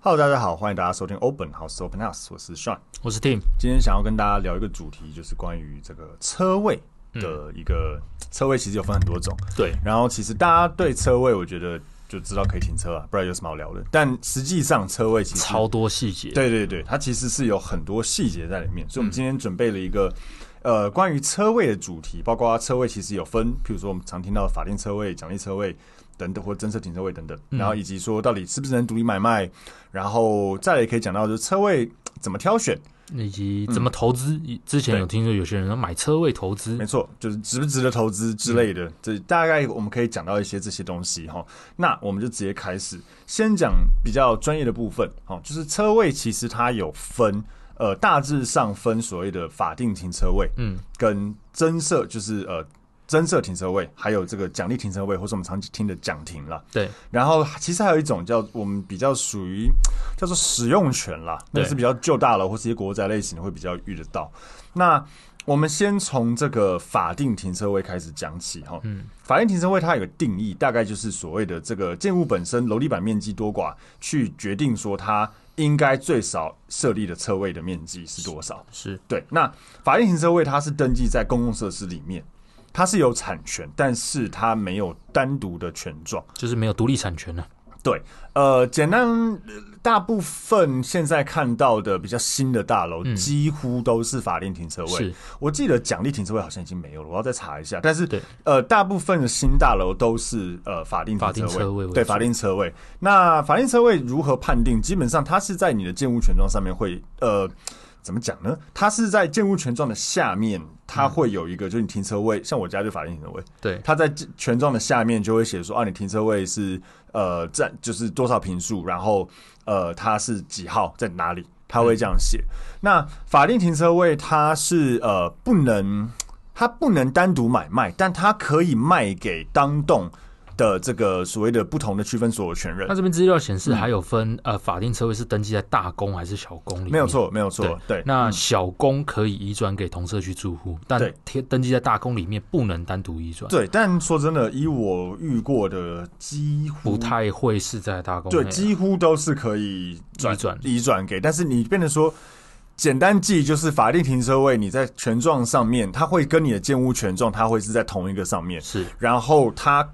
Hello，大家好，欢迎大家收听 Open House Open House，我是 Sean，我是 Tim。今天想要跟大家聊一个主题，就是关于这个车位的一个、嗯、车位，其实有分很多种。对，然后其实大家对车位，我觉得就知道可以停车啊，不然有什么好聊的。但实际上车位其实超多细节。对对对，它其实是有很多细节在里面。所以，我们今天准备了一个、嗯、呃关于车位的主题，包括车位其实有分，譬如说我们常听到的法定车位、奖励车位。等等，或增设停车位等等，然后以及说到底是不是能独立买卖，然后再来也可以讲到就是车位怎么挑选，以及怎么投资。嗯、之前有听说有些人说买车位投资，没错，就是值不值得投资之类的。嗯、这大概我们可以讲到一些这些东西哈。那我们就直接开始，先讲比较专业的部分哈，就是车位其实它有分，呃，大致上分所谓的法定停车位，嗯，跟增设就是呃。增设停车位，还有这个奖励停车位，或是我们常听的奖停啦。对，然后其实还有一种叫我们比较属于叫做使用权啦，那是比较旧大楼或是一些国宅类型的会比较遇得到。那我们先从这个法定停车位开始讲起哈。嗯，法定停车位它有个定义，大概就是所谓的这个建物本身楼地板面积多寡，去决定说它应该最少设立的车位的面积是多少。是对。那法定停车位它是登记在公共设施里面。它是有产权，但是它没有单独的权状，就是没有独立产权呢、啊。对，呃，简单，大部分现在看到的比较新的大楼，几乎都是法定停车位。是，我记得奖励停车位好像已经没有了，我要再查一下。但是，对，呃，大部分的新大楼都是呃法定停车位，车位对，法定车位。那法定车位如何判定？基本上，它是在你的建物权状上面会呃。怎么讲呢？它是在建物权状的下面，它会有一个，就是你停车位，像我家就法定停车位，对，它在权状的下面就会写说啊，你停车位是呃占就是多少平数，然后呃它是几号在哪里，他会这样写。那法定停车位它是呃不能，它不能单独买卖，但它可以卖给当栋。的这个所谓的不同的区分所有权人，那这边资料显示还有分、嗯、呃，法定车位是登记在大公还是小公里面？没有错，没有错。对，对那小公可以移转给同社区住户，但贴登记在大公里面不能单独移转。对，但说真的，以我遇过的，几乎不太会是在大公，对，几乎都是可以转转移转给。但是你变成说，简单记就是法定停车位，你在权状上面，它会跟你的建物权状，它会是在同一个上面，是，然后它。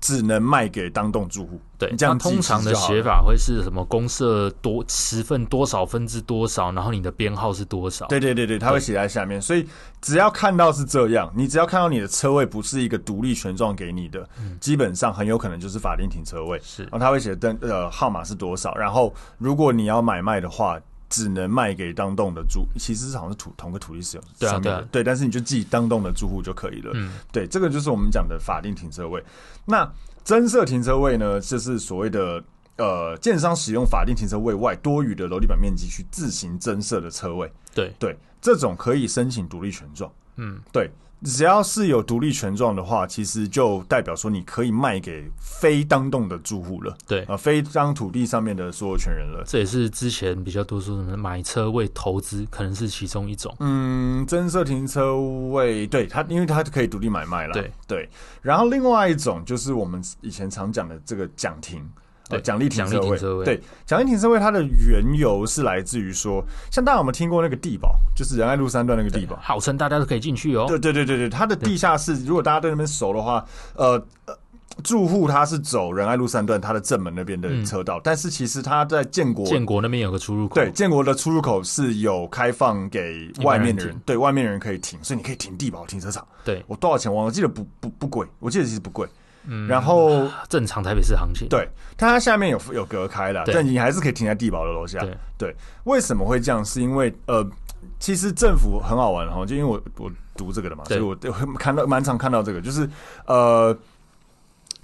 只能卖给当栋住户。对，这样通常的写法会是什么？公社多十份多少分之多少，然后你的编号是多少？对对对对，他会写在下面。所以只要看到是这样，你只要看到你的车位不是一个独立权状给你的，嗯，基本上很有可能就是法定停车位。是，然后他会写登呃号码是多少，然后如果你要买卖的话。只能卖给当栋的住，其实是好像是土同个土地使用上面的，对啊，对啊，对，但是你就记当栋的住户就可以了。嗯，对，这个就是我们讲的法定停车位。那增设停车位呢，就是所谓的呃，建商使用法定停车位外多余的楼地板面积去自行增设的车位。对对，这种可以申请独立权状。嗯，对。只要是有独立权状的话，其实就代表说你可以卖给非当栋的住户了。对啊，非当土地上面的所有权人了。这也是之前比较多说什么买车位投资，可能是其中一种。嗯，增设停车位，对它，因为它可以独立买卖了。对对。然后另外一种就是我们以前常讲的这个奖停。对，奖励停车位。对，奖励停车位，它的缘由是来自于说，像大家有没有听过那个地堡，就是仁爱路三段那个地堡，号称大家都可以进去哦。对对对对对，它的地下室，如果大家对那边熟的话，呃，住户他是走仁爱路三段，它的正门那边的车道，嗯，但是其实他在建国建国那边有个出入口，对，建国的出入口是有开放给外面的人，人对外面的人可以停，所以你可以停地堡停车场。对，我多少钱？我记得不不不贵，我记得其实不贵。嗯，然后正常台北市行情，对，但它下面有有隔开了，但你还是可以停在地堡的楼下。对，对，为什么会这样？是因为呃，其实政府很好玩哈，就因为我我读这个的嘛，所以我看到蛮常看到这个，就是呃，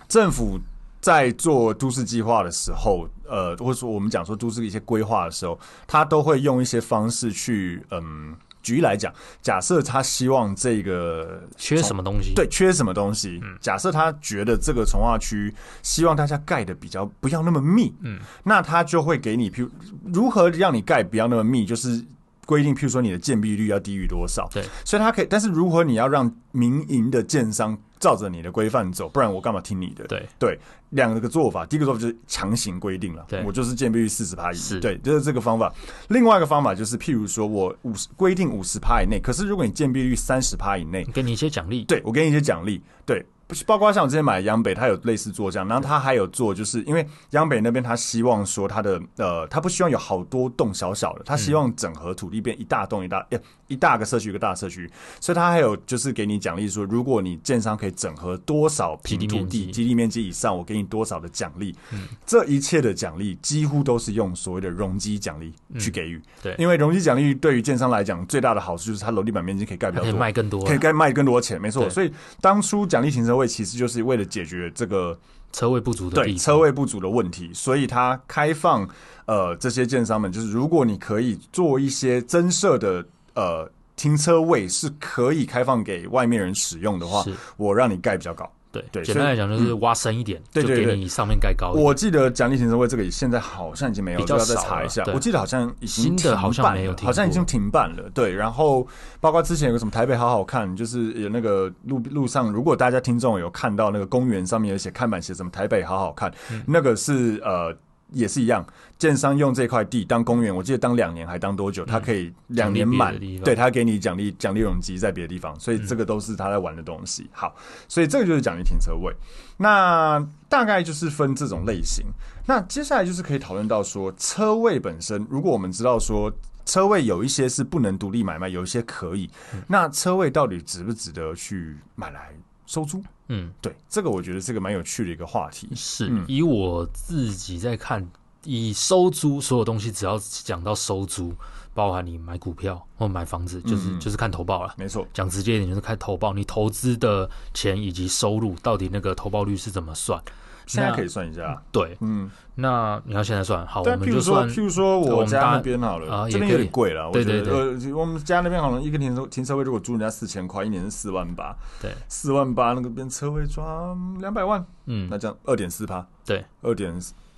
政府在做都市计划的时候，呃，或者说我们讲说都市的一些规划的时候，他都会用一些方式去，嗯。举例来讲，假设他希望这个缺什么东西，对，缺什么东西。嗯，假设他觉得这个从化区希望大家盖的比较不要那么密，嗯，那他就会给你，譬如如何让你盖不要那么密，就是规定，譬如说你的建蔽率要低于多少，对，所以他可以，但是如何你要让民营的建商照着你的规范走，不然我干嘛听你的？对。对，两个做法，第一个做法就是强行规定了，我就是建蔽率四十趴以内，对，就是这个方法。另外一个方法就是，譬如说我五十规定五十趴以内，可是如果你建蔽率三十趴以内，给你一些奖励，对我给你一些奖励，对。包括像我之前买的央北，它有类似做这样，然后它还有做，就是因为央北那边他希望说它的呃，他不希望有好多栋小小的，他希望整合土地变一大栋一大一大个社区一个大社区，所以他还有就是给你奖励说，如果你建商可以整合多少平土地基地面积以上，我给你多少的奖励。嗯，这一切的奖励几乎都是用所谓的容积奖励去给予。对，因为容积奖励对于建商来讲最大的好处就是它楼地板面积可以盖比较多，可以卖更多，可以盖卖更多钱。没错，所以当初奖励停车位。其实就是为了解决这个车位不足的对车位不足的问题，所以它开放呃这些建商们，就是如果你可以做一些增设的呃停车位，是可以开放给外面人使用的话，我让你盖比较高。对对，简单来讲就是挖深一点，对对对，给你上面盖高一点。我记得奖励停车位这个现在好像已经没有，就要再查一下。我记得好像已经停办了，好像已经停办了。对，然后包括之前有个什么台北好好看，就是有那个路路上，如果大家听众有看到那个公园上面有写看板写什么台北好好看，那个是呃。也是一样，建商用这块地当公园，我记得当两年还当多久？他可以两年满，对他给你奖励奖励容积在别的地方，所以这个都是他在玩的东西。好，所以这个就是奖励停车位。那大概就是分这种类型。那接下来就是可以讨论到说，车位本身，如果我们知道说车位有一些是不能独立买卖，有一些可以，那车位到底值不值得去买来收租？嗯，对，这个我觉得是个蛮有趣的一个话题。是，以我自己在看，以收租所有东西，只要讲到收租，包含你买股票或买房子，就是、嗯、就是看投报了。没错，讲直接一点，就是看投报，你投资的钱以及收入到底那个投报率是怎么算。现在可以算一下，对，嗯，那你要现在算好，我们就算，譬如说我家那边好了，啊，这边有点贵了，对对对，呃，我们家那边好像一个停车停车位，如果租人家四千块，一年是四万八，对，四万八那个边车位抓两百万，嗯，那这样二点四趴，对，二点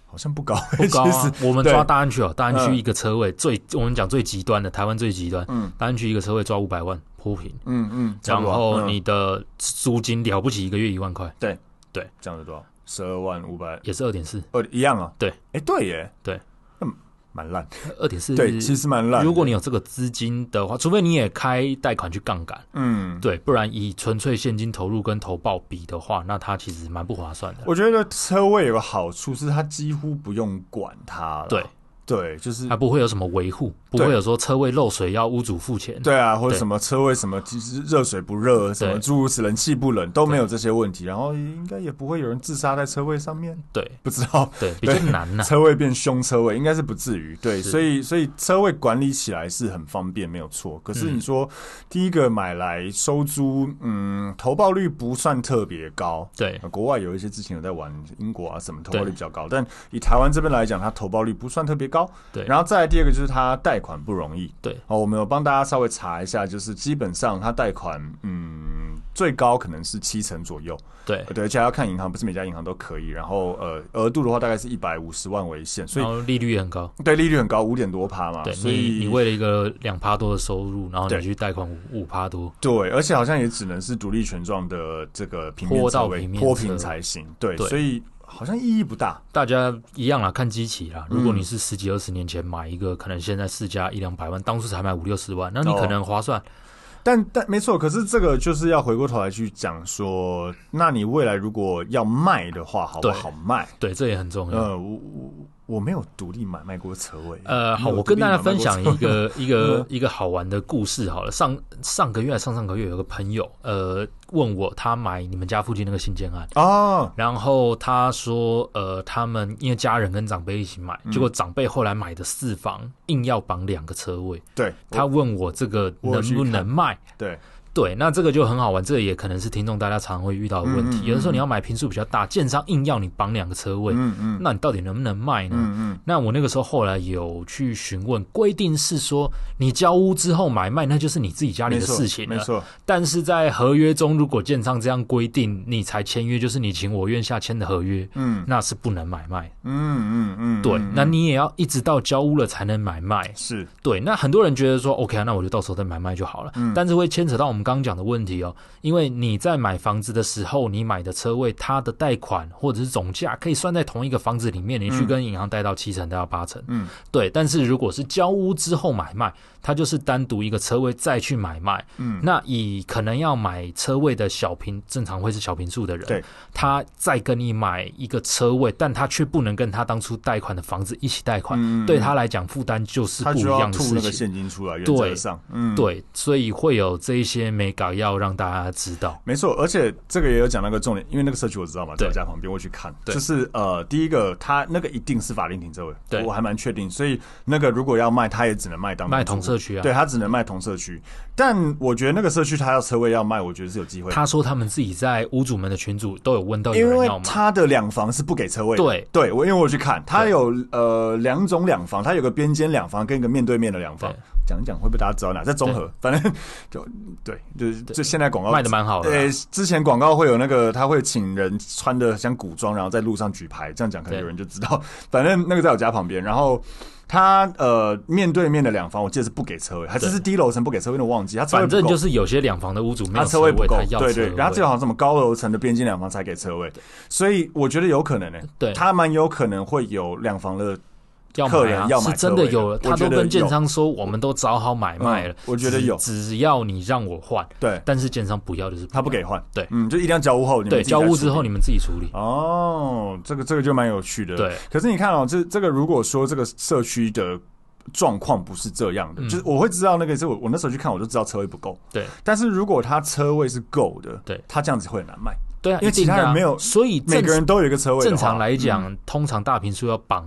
好像不高，不高啊。我们抓大安区哦，大安区一个车位最，我们讲最极端的，台湾最极端，嗯，大安区一个车位抓五百万铺平，嗯嗯，然后你的租金了不起一个月一万块，对。对，这样子多少？十二万五百也是二点四，二一样啊？对，哎，对耶，对，嗯，蛮烂，二点四，对，其实蛮烂。如果你有这个资金的话，除非你也开贷款去杠杆，嗯，对，不然以纯粹现金投入跟投报比的话，那它其实蛮不划算的。我觉得车位有个好处是，它几乎不用管它了。对。对，就是它不会有什么维护，不会有说车位漏水要屋主付钱。对啊，或者什么车位什么其实热水不热，什么诸如此冷气不冷都没有这些问题。然后应该也不会有人自杀在车位上面。对，不知道，对，比较难呐。车位变凶车位应该是不至于。对，所以所以车位管理起来是很方便，没有错。可是你说第一个买来收租，嗯，投报率不算特别高。对，国外有一些之前有在玩英国啊什么投报率比较高，但以台湾这边来讲，它投报率不算特别高。高对，然后再来第二个就是他贷款不容易。对，哦，我们有帮大家稍微查一下，就是基本上他贷款，嗯，最高可能是七成左右。对，对，而且要看银行，不是每家银行都可以。然后，呃，额度的话大概是一百五十万为限，所以利率也很高。对，利率很高，五点多趴嘛。对，所以你，你为了一个两趴多的收入，然后你去贷款五五趴多。对，而且好像也只能是独立权状的这个平面车位坡平才行。对，对，所以。好像意义不大，大家一样啦，看机器啦。如果你是十几二十年前买一个，可能现在市价一两百万，当初才买五六十万，那你可能划算。哦、但但没错，可是这个就是要回过头来去讲说，那你未来如果要卖的话，好不好卖？对，对，这也很重要。呃，我我。我没有独立买卖过车位。呃，好，我跟大家分享一个 一个一个好玩的故事。好了，上上个月还上上个月，有个朋友呃问我，他买你们家附近那个新建案哦，然后他说呃，他们因为家人跟长辈一起买，结果长辈后来买的四房硬要绑两个车位。对，他问我这个能不能卖？对。对，那这个就很好玩，这个也可能是听众大家常会遇到的问题。嗯嗯嗯、有的时候你要买平数比较大，建商硬要你绑两个车位，嗯嗯，那你到底能不能卖呢？嗯嗯，那我那个时候后来有去询问，规定是说你交屋之后买卖，那就是你自己家里的事情了，没错。没错，但是在合约中，如果建商这样规定，你才签约，就是你情我愿下签的合约，嗯，那是不能买卖。嗯嗯嗯，对，那你也要一直到交屋了才能买卖。是对，那很多人觉得说，OK 啊，那我就到时候再买卖就好了。嗯，但是会牵扯到我们刚刚讲的问题哦，因为你在买房子的时候，你买的车位，它的贷款或者是总价可以算在同一个房子里面，你去跟银行贷到七成，贷到八成。嗯，对。但是如果是交屋之后买卖，它就是单独一个车位再去买卖。嗯，那以可能要买车位的小平，正常会是小平数的人，对，他再跟你买一个车位，但他却不能跟他当初贷款的房子一起贷款，嗯、对他来讲负担就是不一样的事情。他就要吐那个现金出来，原则上，对，嗯、对，所以会有这一些没搞要让大家知道。没错，而且这个也有讲那个重点，因为那个社区我知道嘛，在我家旁边，我去看，对。就是呃，第一个他那个一定是法定停车位，对。我还蛮确定，所以那个如果要卖，他也只能卖当卖同社区啊，对他只能卖同社区。但我觉得那个社区他要车位要卖，我觉得是有机会。他说他们自己在屋主们的群组都有问到有人要卖，他的两房是不给车位的。对对，我因为我去看，他有呃两种两房，他有个边间两房跟一个面对面的两房。讲一讲会不会大家知道哪？在综合，反正 就对，就是就现在广告卖的蛮好的。对，之前广告会有那个他会请人穿的像古装，然后在路上举牌，这样讲可能有人就知道。反正那个在我家旁边，然后。他呃面对面的两房，我记得是不给车位，还是是低楼层不给车位，我忘记。他反正就是有些两房的屋主没有车位，他车位不够，对对。然后最好什么高楼层的边境两房才给车位，所以我觉得有可能呢。对，他蛮有可能会有两房的。客人要买，是真的有了，他都跟建商说，我们都找好买卖了。我觉得有，只要你让我换，对，但是建商不要，就是他不给换，对，嗯，就一定要交屋后，对，交屋之后你们自己处理。哦，这个这个就蛮有趣的，对。可是你看哦，这这个如果说这个社区的状况不是这样的，就是我会知道那个是我我那时候去看，我就知道车位不够，对。但是如果他车位是够的，对，他这样子会很难卖，对啊，因为其他人没有，所以每个人都有一个车位。正常来讲，通常大平数要绑。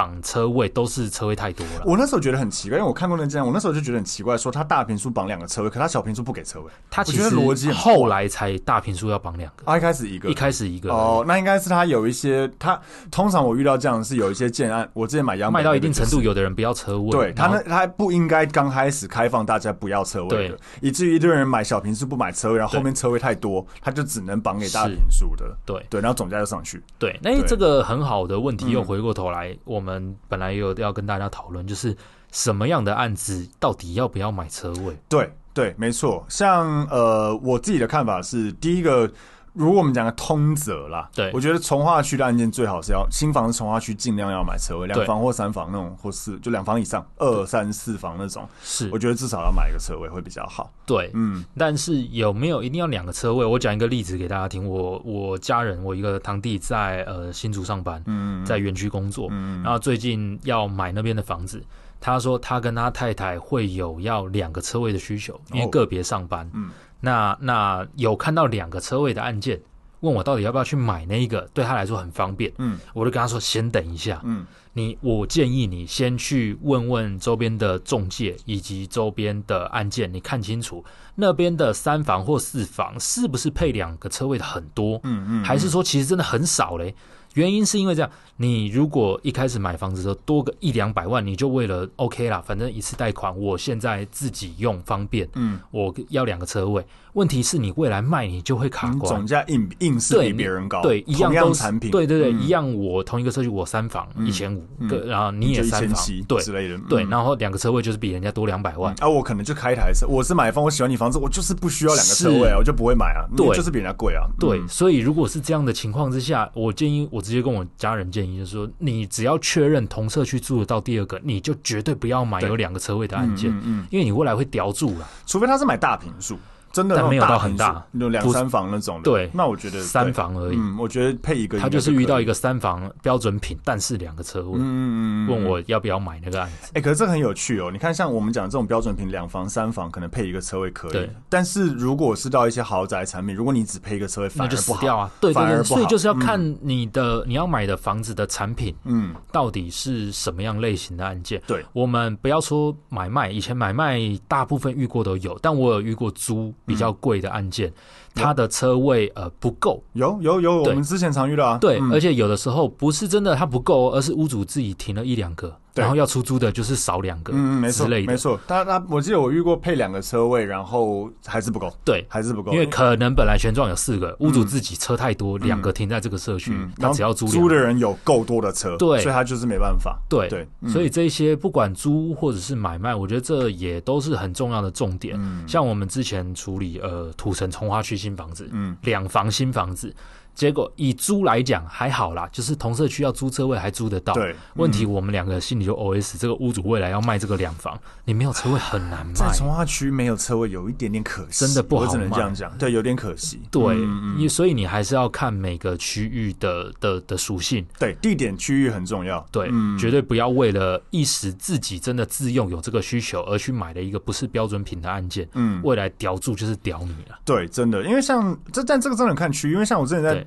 绑车位都是车位太多了。我那时候觉得很奇怪，因为我看过那这样，我那时候就觉得很奇怪，说他大平数绑两个车位，可他小平数不给车位。他其实逻辑后来才大平数要绑两个，啊，一开始一个，一开始一个。哦，那应该是他有一些，他通常我遇到这样是有一些建案，我之前买央卖到一定程度，有的人不要车位，对他那他不应该刚开始开放大家不要车位对，以至于一堆人买小平数不买车位，然后后面车位太多，他就只能绑给大平数的，对对，然后总价就上去。对，那这个很好的问题又回过头来，我们本来也有。要跟大家讨论，就是什么样的案子到底要不要买车位？对对，没错。像呃，我自己的看法是，第一个。如果我们讲个通则啦，对，我觉得从化区的案件最好是要新房子从化区尽量要买车位，两房或三房那种，或四就两房以上，二三四房那种，是。我觉得至少要买一个车位会比较好。对，嗯，但是有没有一定要两个车位？我讲一个例子给大家听。我我家人，我一个堂弟在呃新竹上班，嗯，在园区工作，嗯，然后最近要买那边的房子，他说他跟他太太会有要两个车位的需求，因为个别上班，嗯。那那有看到两个车位的案件，问我到底要不要去买那一个，对他来说很方便。嗯，我就跟他说先等一下。嗯，你我建议你先去问问周边的中介以及周边的案件，你看清楚那边的三房或四房是不是配两个车位的很多？嗯嗯，还是说其实真的很少嘞？原因是因为这样，你如果一开始买房子的时候多个一两百万，你就为了 OK 啦，反正一次贷款，我现在自己用方便，嗯，我要两个车位。问题是你未来卖你就会卡关，总价硬硬是比别人高，对，一样都产品，对对对，一样我同一个社区我三房一千五，对，然后你也三房，对之类的，对，然后两个车位就是比人家多两百万，啊，我可能就开一台车，我是买方，我喜欢你房子，我就是不需要两个车位啊，我就不会买啊，对，就是比人家贵啊，对，所以如果是这样的情况之下，我建议我直接跟我家人建议就是说，你只要确认同社区住得到第二个，你就绝对不要买有两个车位的案件，嗯，因为你未来会叼住了，除非他是买大平数。真的没有到很大，有两三房那种的。对，那我觉得三房而已。嗯，我觉得配一个，他就是遇到一个三房标准品，但是两个车位。嗯嗯嗯，问我要不要买那个案子？哎，可是这很有趣哦。你看，像我们讲这种标准品，两房、三房可能配一个车位可以。对。但是如果是到一些豪宅产品，如果你只配一个车位，反而不好啊。对对对。所以就是要看你的你要买的房子的产品，嗯，到底是什么样类型的案件。对。我们不要说买卖，以前买卖大部分遇过都有，但我有遇过租。比较贵的案件。他的车位呃不够，有有有，我们之前常遇到啊。对，而且有的时候不是真的他不够，而是屋主自己停了一两个，然后要出租的就是少两个，嗯，没错，没错。他他，我记得我遇过配两个车位，然后还是不够，对，还是不够，因为可能本来全状有四个，屋主自己车太多，两个停在这个社区，他只要租租的人有够多的车，对，所以他就是没办法，对。对。所以这些不管租或者是买卖，我觉得这也都是很重要的重点。像我们之前处理呃土城从化区新房子，嗯。两房新房子。结果以租来讲还好啦，就是同社区要租车位还租得到。对，问题我们两个心里就 OS：这个屋主未来要卖这个两房，你没有车位很难卖。在从化区没有车位有一点点可惜，真的不好卖。我只能这样讲，对，有点可惜。对，你所以你还是要看每个区域的的的属性。对，地点区域很重要。对，绝对不要为了一时自己真的自用有这个需求而去买了一个不是标准品的案件。嗯，未来屌住就是屌你了。对，真的，因为像这但这个真的看区域，因为像我之前在。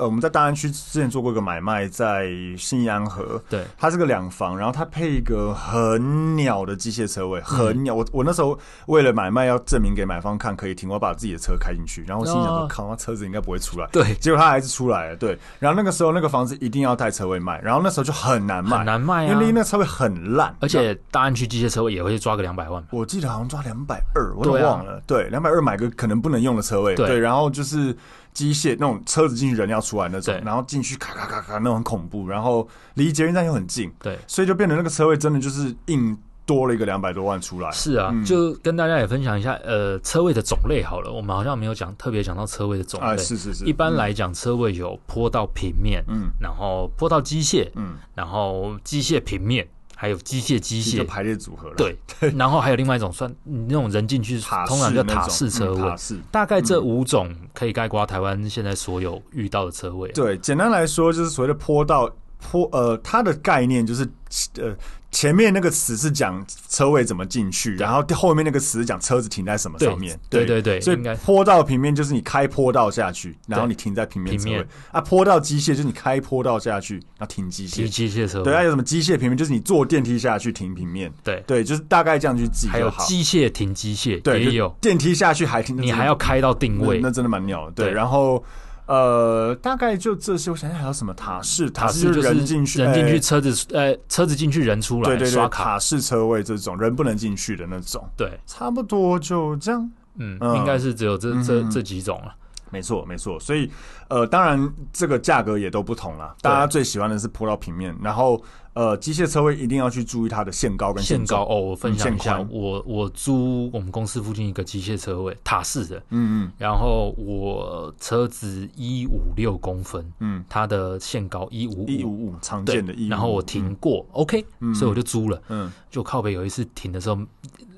呃，我们在大安区之前做过一个买卖，在信义安和，对，它是个两房，然后它配一个很鸟的机械车位，很鸟。我我那时候为了买卖要证明给买方看可以停，我把自己的车开进去，然后我心想说，靠，那车子应该不会出来，对，结果它还是出来了，对。然后那个时候那个房子一定要带车位卖，然后那时候就很难卖，很难卖啊，因为那个车位很烂，而且大安区机械车位也会抓个两百万，我记得好像抓两百二，我都忘了，对，两百二买个可能不能用的车位，对，然后就是。机械那种车子进去人要出来那种，然后进去咔咔咔咔那种很恐怖，然后离捷运站又很近，对，所以就变成那个车位真的就是硬多了一个两百多万出来。是啊，就跟大家也分享一下，呃，车位的种类好了，我们好像没有讲特别讲到车位的种类。是是是，一般来讲，车位有坡道平面，嗯，然后坡道机械，嗯，然后机械平面。还有机械机械排列组合了，对，然后还有另外一种算那种人进去，通常叫塔式车位。大概这五种可以概括台湾现在所有遇到的车位。对，简单来说就是所谓的坡道坡，呃，它的概念就是呃。前面那个词是讲车位怎么进去，然后后面那个词是讲车子停在什么上面。对对对，所以坡道平面就是你开坡道下去，然后你停在平面车位。啊，坡道机械就是你开坡道下去，然后停机械。机械车位。对，还有什么机械平面？就是你坐电梯下去停平面。对对，就是大概这样去记就好。还有机械停机械，对，也有电梯下去还停，你还要开到定位，那真的蛮鸟的。对，然后。呃，大概就这些。我想想还有什么塔式？塔式就是人进去，人进去，车子呃，车子进去，人出来。对对对，塔式车位这种人不能进去的那种。对，差不多就这样。嗯，应该是只有这这这几种了。没错，没错。所以呃，当然这个价格也都不同了。大家最喜欢的是坡道平面，然后。呃，机械车位一定要去注意它的限高跟限高哦。我分享一下，嗯、我我租我们公司附近一个机械车位，塔式的，嗯嗯，然后我车子一五六公分，嗯，它的限高一五五。一五五常见的，然后我停过、嗯、，OK，、嗯、所以我就租了，嗯，就靠北有一次停的时候。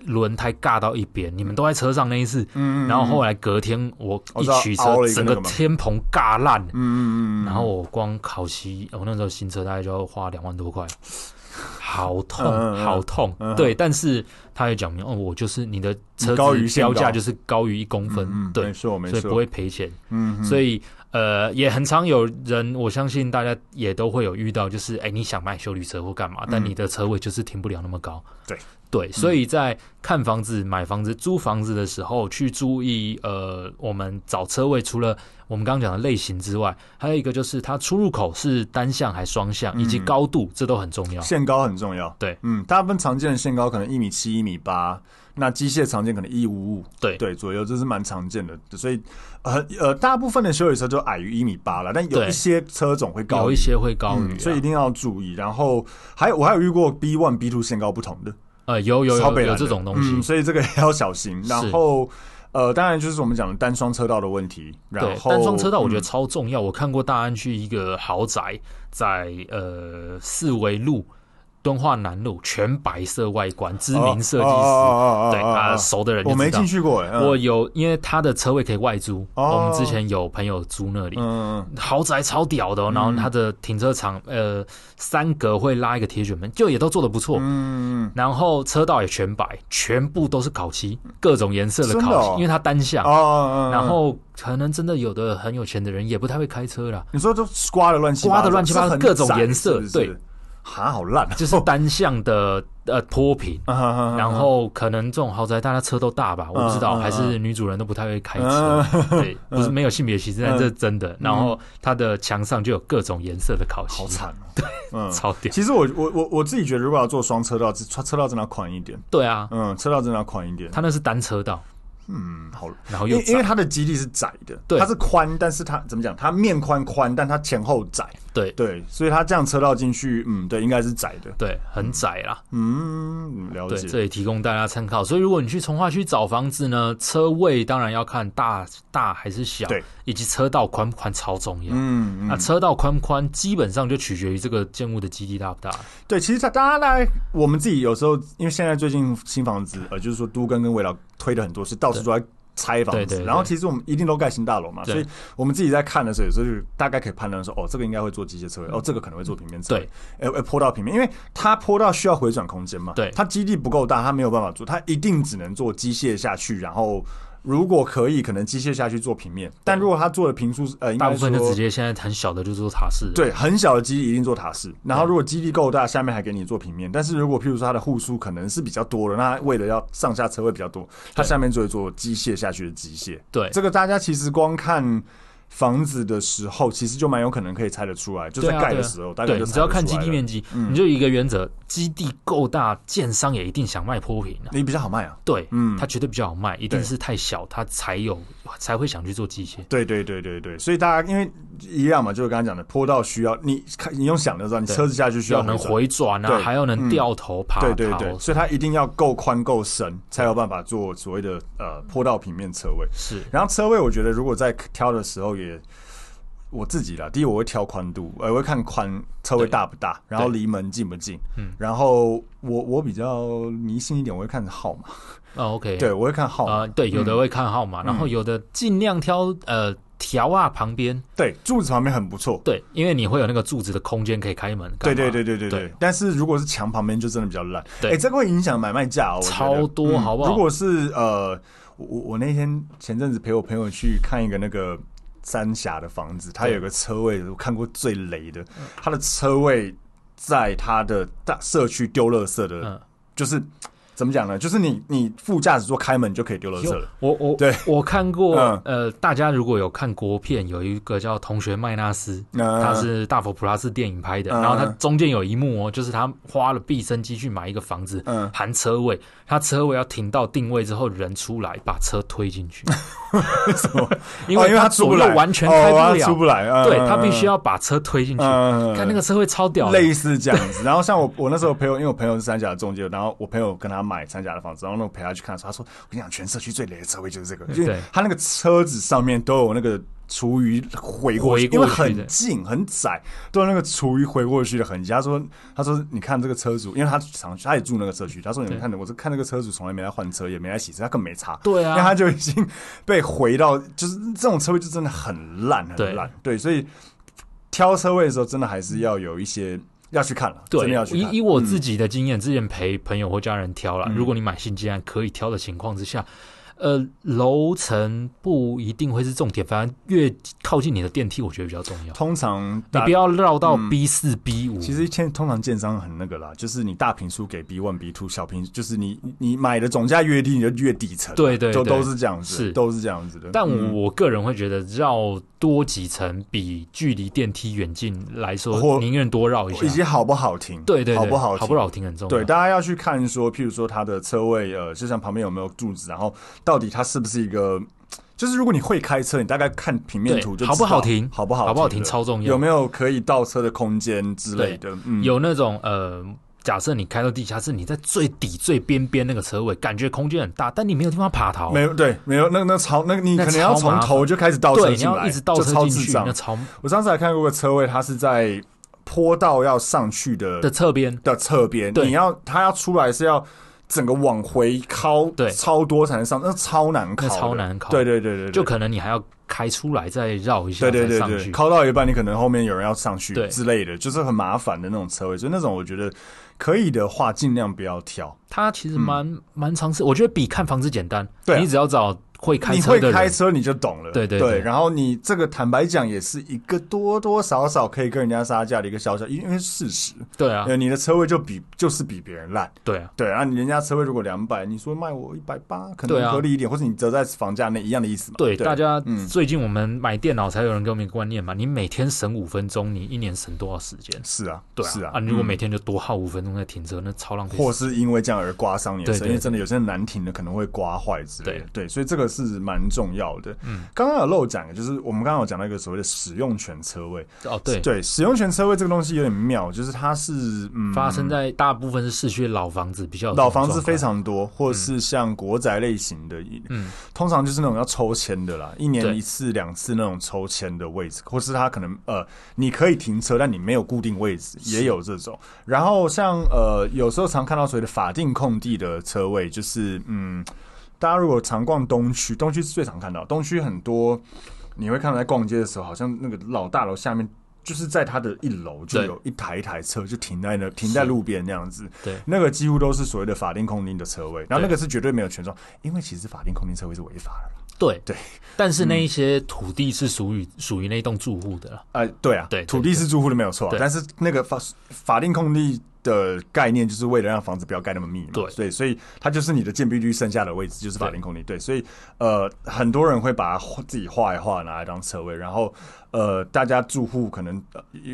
轮胎尬到一边，你们都在车上那一次，嗯，然后后来隔天我一取车，整个天棚尬烂，嗯嗯嗯，然后我光烤漆，我那时候新车大概就要花两万多块，好痛，好痛，对，但是他也讲明，哦，我就是你的车子标价就是高于一公分，对，没错没错，所以不会赔钱，嗯，所以呃也很常有人，我相信大家也都会有遇到，就是哎你想买修理车或干嘛，但你的车位就是停不了那么高，对。对，所以在看房子、买房子、租房子的时候，去注意呃，我们找车位，除了我们刚刚讲的类型之外，还有一个就是它出入口是单向还双向，以及高度，这都很重要。限高很重要。对，嗯，大部分常见的限高可能一米七、一米八，那机械常见可能一五五，对对左右，这是蛮常见的。所以呃呃，大部分的修理车就矮于一米八了，但有一些车种会高，有一些会高于，所以一定要注意。然后还有我还有遇过 B one、B two 限高不同的。呃，有有有有这种东西，嗯，所以这个也要小心。然后，呃，当然就是我们讲的单双车道的问题。然后单双车道我觉得超重要。我看过大安区一个豪宅在呃四维路。敦化南路全白色外观，知名设计师，对啊，熟的人我没进去过，我有，因为他的车位可以外租，我们之前有朋友租那里，嗯，豪宅超屌的，然后他的停车场，呃，三格会拉一个铁卷门，就也都做的不错，嗯，然后车道也全白，全部都是烤漆，各种颜色的烤漆，因为它单向，然后可能真的有的很有钱的人也不太会开车啦，你说都刮的乱七八糟，刮的乱七八糟，各种颜色，对。哈，好烂，就是单向的呃脱贫，然后可能这种豪宅大家车都大吧，我不知道，还是女主人都不太会开车，对，不是没有性别歧视，但这是真的。然后它的墙上就有各种颜色的烤漆，好惨哦，对，超屌。其实我我我我自己觉得，如果要做双车道，车车道真的要宽一点，对啊，嗯，车道真的要宽一点，它那是单车道。嗯，好，然后又因为它的基地是窄的，对，它是宽，但是它怎么讲？它面宽宽，但它前后窄，对。对，所以它这样车道进去，嗯，对，应该是窄的，对，很窄啦，嗯，了解，这里提供大家参考。所以如果你去从化区找房子呢，车位当然要看大大还是小，对，以及车道宽不宽超重要，嗯，那车道宽不宽基本上就取决于这个建物的基地大不大，对，其实它当然来，我们自己有时候因为现在最近新房子，呃，就是说都更跟危老。推的很多是到处都在拆房子，然后其实我们一定都盖新大楼嘛，所以我们自己在看的时候，有时候就大概可以判断说，哦，这个应该会做机械车位，哦，这个可能会做平面车位，对，坡道平面，因为它坡道需要回转空间嘛，对，它基地不够大，它没有办法做，它一定只能做机械下去，然后。如果可以，可能机械下去做平面，但如果他做的平数，呃，大部分就直接现在很小的就做塔式。对，很小的基地一定做塔式。然后如果基地够大，下面还给你做平面。但是如果譬如说它的户数可能是比较多的，那为了要上下车位比较多，它下面就会做机械下去的机械。对，这个大家其实光看。房子的时候，其实就蛮有可能可以猜得出来，就在盖的时候，大概就你只要看基地面积，你就一个原则，基地够大，建商也一定想卖坡平，你比较好卖啊。对，嗯，它绝对比较好卖，一定是太小，它才有才会想去做机械。对对对对对，所以大家因为一样嘛，就是刚刚讲的坡道需要你看，你用想的时候，你车子下去需要能回转啊，还要能掉头爬。对对对，所以它一定要够宽够深，才有办法做所谓的呃坡道平面车位。是，然后车位我觉得如果在挑的时候也。我自己啦，第一我会挑宽度，我会看宽车位大不大，然后离门近不近。嗯，然后我我比较迷信一点，我会看号码。哦，OK，对，我会看号码。呃，对，有的会看号码，然后有的尽量挑呃条啊旁边，对，柱子旁边很不错。对，因为你会有那个柱子的空间可以开门。对对对对对对。但是如果是墙旁边，就真的比较烂。对，哎，这个会影响买卖价哦，超多，好不好？如果是呃，我我那天前阵子陪我朋友去看一个那个。三峡的房子，它有个车位，我看过最雷的。它的车位在它的大社区丢垃圾的，就是。怎么讲呢？就是你你副驾驶座开门就可以丢垃圾了。我我对我看过，嗯、呃，大家如果有看国片，有一个叫《同学麦纳斯》，嗯，他是大佛普拉斯电影拍的。嗯、然后他中间有一幕哦，就是他花了毕生积蓄买一个房子，嗯，含车位，他车位要停到定位之后，人出来把车推进去。为什么？因为他左右完全开不了，哦、出不来。嗯、对他必须要把车推进去。嗯、看那个车会超屌，类似这样子。然后像我我那时候朋友，因为我朋友是三峡的中介，然后我朋友跟他。买三家的房子，然后那个陪他去看的时候，他说：“我跟你讲，全社区最雷的车位就是这个，因为他那个车子上面都有那个厨余回过去，因为很近很窄，都有那个厨余回过去的痕迹。”他说：“他说你看这个车主，因为他常他也住那个社区，他说你们看，我是看那个车主从来没来换车，也没来洗车，他更没擦。对啊，因为他就已经被回到，就是这种车位就真的很烂很烂。对，所以挑车位的时候，真的还是要有一些。”要去看了，对，要以以我自己的经验，之前陪朋友或家人挑了，如果你买新机案可以挑的情况之下。呃，楼层不一定会是重点，反正越靠近你的电梯，我觉得比较重要。通常你不要绕到 B 四、嗯、B 五。其实现通常建商很那个啦，就是你大平数给 B one、B two，小平就是你你买的总价越低，你就越底层。对对，对，都都是这样子，是都是这样子的。但我个人会觉得绕多几层比距离电梯远近来说，宁愿多绕一下。以及好不好停？对，对对，好不好停？好不好停很重要。对，大家要去看说，譬如说它的车位，呃，就像旁边有没有柱子，然后到底它是不是一个。就是，如果你会开车，你大概看平面图就好不好停，好不好，好不好停超重要。有没有可以倒车的空间之类的？嗯、有那种呃，假设你开到地下室，你在最底最边边那个车位，感觉空间很大，但你没有地方爬逃。没有，对，没有。那那超，那你可能要从头就开始倒车进来，对，你要一直倒车进去。那超，我上次还看过个车位，它是在坡道要上去的的侧边的侧边，你要它要出来是要。整个往回靠，对，超多才能上，那超难靠，超难靠。对对对对，就可能你还要开出来再绕一下，对对对，靠到一半你可能后面有人要上去之类的，就是很麻烦的那种车位。所以那种我觉得可以的话，尽量不要挑。它其实蛮蛮尝试，我觉得比看房子简单。对，你只要找会开车，你会开车你就懂了，对对对，对。然后你这个坦白讲，也是一个多多少少可以跟人家杀价的一个小小，因为事实。对啊，你的车位就比就是比别人烂。对啊，对啊，你人家车位如果两百，你说卖我一百八，可能合理一点，或者你折在房价内一样的意思嘛。对，大家最近我们买电脑才有人给我们一个观念嘛，你每天省五分钟，你一年省多少时间？是啊，对啊，是啊。啊，如果每天就多耗五分钟在停车，那超浪费。或是因为这样而刮伤你的车，因为真的有些难停的可能会刮坏之类的。对，所以这个是蛮重要的。嗯，刚刚有漏讲的，就是我们刚刚有讲到一个所谓的使用权车位。哦，对对，使用权车位这个东西有点妙，就是它是嗯，发生在大部分是市区老房子比较老房子非常多，或是像国宅类型的，嗯，通常就是那种要抽签的啦，一年一次两次那种抽签的位置，或是它可能呃，你可以停车，但你没有固定位置，也有这种。然后像呃，有时候常看到所谓的法定空地的车位，就是嗯。大家如果常逛东区，东区是最常看到。东区很多，你会看到在逛街的时候，好像那个老大楼下面，就是在它的一楼就有一台一台车就停在那，停在路边那样子。对，那个几乎都是所谓的法定空地的车位，然后那个是绝对没有权状，因为其实法定空地车位是违法的。对对，但是那一些土地是属于属于那栋住户的了。呃，对啊，对，土地是住户的没有错，但是那个法法定空地。的概念就是为了让房子不要盖那么密嘛，对，所以所以它就是你的建蔽率剩下的位置就是法定空地，对，所以呃很多人会把它自己画一画拿来当车位，然后呃大家住户可能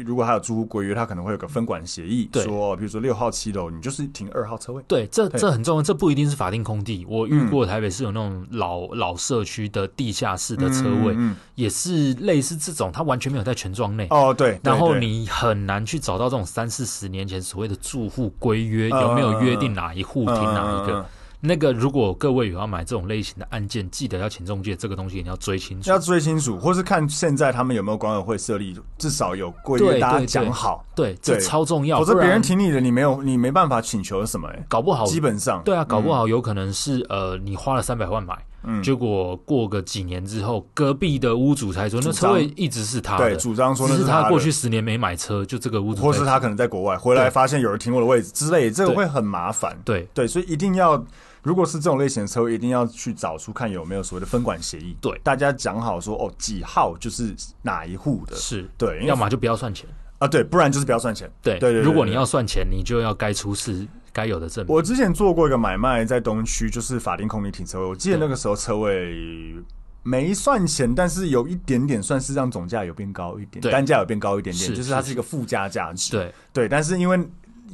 如果还有住户规约，他可能会有个分管协议，说比如说六号七楼你就是停二号车位，对，这这很重要，这不一定是法定空地，我遇过台北市有那种老老社区的地下室的车位，也是类似这种，它完全没有在全状内哦，对，然后你很难去找到这种三四十年前所谓的。住户规约有没有约定哪一户停哪一个？那个如果各位有要买这种类型的案件，记得要请中介，这个东西你要追清楚，要追清楚，或是看现在他们有没有管委会设立，至少有规约，大家讲好，对，这超重要。否则别人停你的，你没有，你没办法请求什么，哎，搞不好基本上。对啊，搞不好有可能是呃，你花了三百万买。嗯，结果过个几年之后，隔壁的屋主才说那车位一直是他的，对，主张说那是他过去十年没买车，就这个屋主，或是他可能在国外回来发现有人停我的位置之类，这个会很麻烦。对。对，所以一定要，如果是这种类型的车位，一定要去找出看有没有所谓的分管协议。对，大家讲好说哦，几号就是哪一户的，是对，要么就不要算钱啊，对，不然就是不要算钱。对对对，如果你要算钱，你就要该出示。该有的证明。我之前做过一个买卖，在东区，就是法定空地停车位。我记得那个时候车位没算钱，但是有一点点算是让总价有变高一点，单价有变高一点点，就是它是一个附加价值。对对，但是因为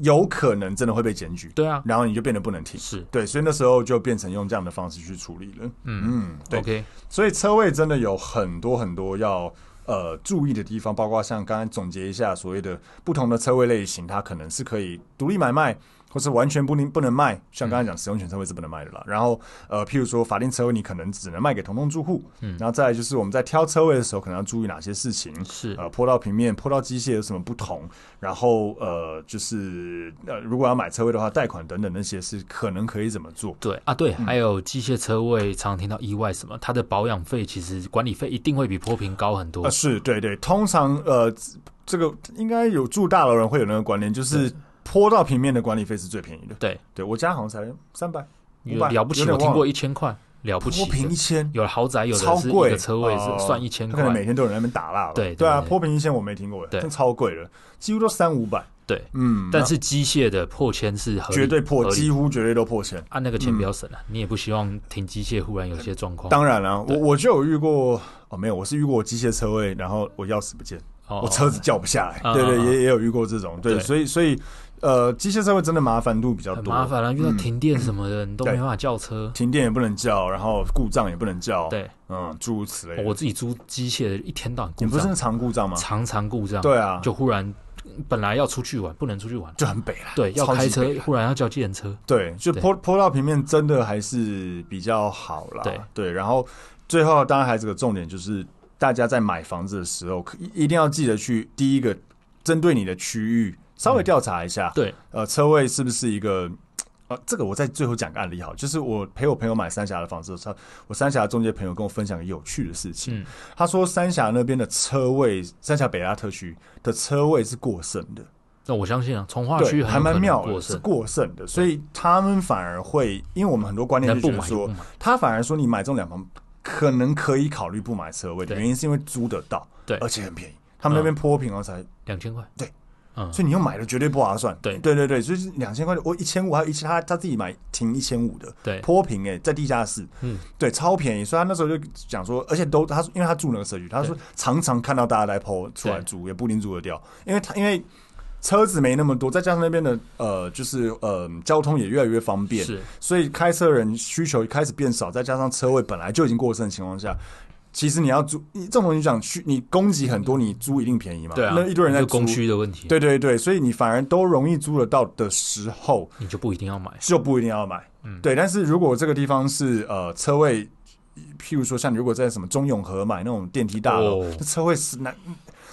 有可能真的会被检举，对啊，然后你就变得不能停。是对，所以那时候就变成用这样的方式去处理了。嗯嗯，对。OK，所以车位真的有很多很多要呃注意的地方，包括像刚刚总结一下所谓的不同的车位类型，它可能是可以独立买卖。或是完全不能不能卖，像刚才讲使用权车位是不能卖的啦。然后呃，譬如说法定车位，你可能只能卖给同栋住户。嗯，然后再来就是我们在挑车位的时候，可能要注意哪些事情？是呃，坡道平面、坡道机械有什么不同？然后呃，就是呃，如果要买车位的话，贷款等等那些是可能可以怎么做？对啊，对，还有机械车位，常常听到意外什么，它的保养费其实管理费一定会比坡平高很多。呃，是对对，通常呃，这个应该有住大楼人会有那个观念，就是。坡道平面的管理费是最便宜的。对，对我家好像才三百，了不起，我听过一千块，了不起。坡平一千，有豪宅有的超贵的车位是算一千块，可能每天都有人在那边打蜡。对对啊，坡平一千我没听过，真超贵了，几乎都三五百。对，嗯，但是机械的破千是绝对破，几乎绝对都破千。按那个钱比较省了，你也不希望停机械忽然有些状况。当然了，我我就有遇过哦，没有，我是遇过机械车位，然后我钥匙不见，我车子叫不下来。对对，也也有遇过这种，对，所以所以。呃，机械社会真的麻烦度比较多，麻烦了，遇到停电什么的，你都没办法叫车，停电也不能叫，然后故障也不能叫，对，嗯，诸如此类。我自己租机械的，一天到晚故障，你不是常故障吗？常常故障，对啊，就忽然本来要出去玩，不能出去玩，就很北了。对，要开车，忽然要叫计程车，对，就坡坡道平面真的还是比较好啦。对对。然后最后当然还是个重点，就是大家在买房子的时候，一定要记得去第一个针对你的区域。稍微调查一下，嗯、对，呃，车位是不是一个？呃，这个我在最后讲个案例好，就是我陪我朋友买三峡的房子的时候，我三峡中介朋友跟我分享个有趣的事情。嗯、他说三峡那边的车位，三峡北拉特区的车位是过剩的。那我相信啊，从化区还蛮妙的，是过剩的，所以他们反而会，因为我们很多观念就是说，他反而说你买这种两房可能可以考虑不买车位的原因是因为租得到，对，而且很便宜。他们那边坡平哦才两千块，对。嗯，所以你又买的绝对不划算。对。对对对，所以两千块，我一千五，还有一千，他他自己买停一千五的，对，坡平哎，在地下室，嗯，对，超便宜。所以他那时候就讲说，而且都他因为他住那个社区，他说常常看到大家来坡出来租，也不一定租得掉，因为他因为车子没那么多，再加上那边的呃，就是呃，交通也越来越方便，是，所以开车人需求开始变少，再加上车位本来就已经过剩的情况下。其实你要租，你这种东西讲去你供给很多，你租一定便宜嘛？对啊，那一堆人在租，供需的问题。对对对，所以你反而都容易租得到的时候，你就不一定要买，就不一定要买。嗯，对。但是如果这个地方是呃车位，譬如说像你如果在什么中永和买那种电梯大楼，这、哦、车位是难。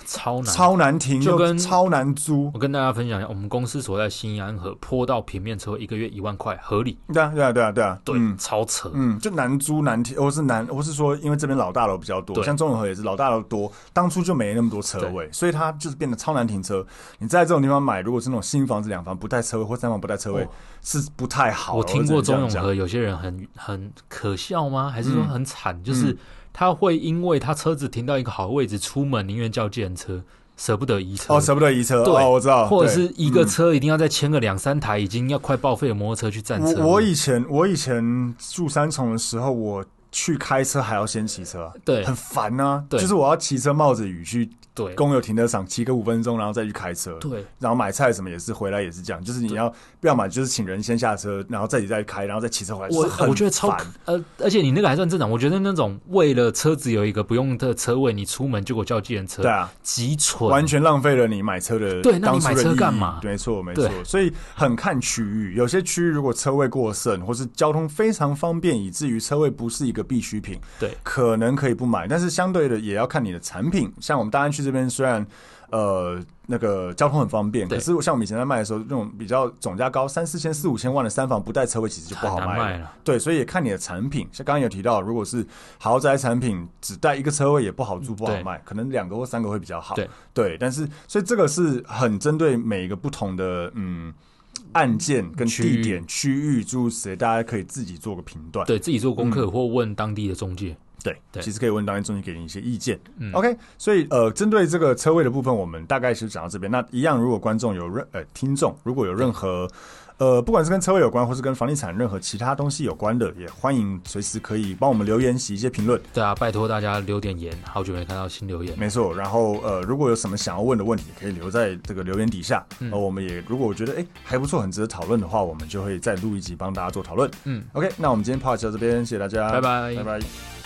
超难，超难停，就跟超难租。我跟大家分享一下，我们公司所在新安河坡道平面车一个月一万块，合理。对啊，对啊，对啊，对啊，对，嗯、超扯。嗯，就难租难停，我是难，我是说，因为这边老大楼比较多，像中永和也是老大楼多，当初就没那么多车位，所以它就是变得超难停车。你在这种地方买，如果是那种新房子两房不带车位或三房不带车位，哦、是不太好。我听过中永和有些人很很可笑吗？还是说很惨？嗯、就是他会因为他车子停到一个好位置，出门宁愿叫计程车。舍不得移车哦，舍不得移车，对，哦、我知道，或者是一个车一定要再牵个两三台，已经要快报废的摩托车去占车。我我以前我以前住三重的时候，我去开车还要先骑车，对，很烦啊，对，就是我要骑车冒着雨去。对，公有停车场骑个五分钟，然后再去开车。对，然后买菜什么也是回来也是这样，就是你要不要买，就是请人先下车，然后自己再开，然后再骑车回来。我我觉得超烦，呃，而且你那个还算正常。我觉得那种为了车子有一个不用的车位，你出门就给我叫计程车，对啊，极蠢，完全浪费了你买车的。对，那你买车干嘛？没错，没错。所以很看区域，有些区域如果车位过剩，或是交通非常方便，以至于车位不是一个必需品，对，可能可以不买。但是相对的，也要看你的产品。像我们大安区这边，虽然呃，那个交通很方便，可是像我们以前在卖的时候，那种比较总价高三四千、四五千万的三房不带车位，其实就不好卖了。了对，所以也看你的产品。像刚刚有提到，如果是豪宅产品，只带一个车位也不好租、不好卖，可能两个或三个会比较好。对，对，但是所以这个是很针对每一个不同的嗯案件跟地点、区域诸如此类，大家可以自己做个评断，对自己做功课、嗯、或问当地的中介。对，其实可以问当地中介给你一些意见。嗯，OK，所以呃，针对这个车位的部分，我们大概是讲到这边。那一样，如果观众有任呃听众，如果有任何呃，不管是跟车位有关，或是跟房地产任何其他东西有关的，也欢迎随时可以帮我们留言写一些评论。对啊，拜托大家留点言，好久没看到新留言。没错，然后呃，如果有什么想要问的问题，可以留在这个留言底下。嗯，我们也如果我觉得哎还不错，很值得讨论的话，我们就会再录一集帮大家做讨论。嗯，OK，那我们今天 podcast 到这边，谢谢大家，拜拜，拜拜。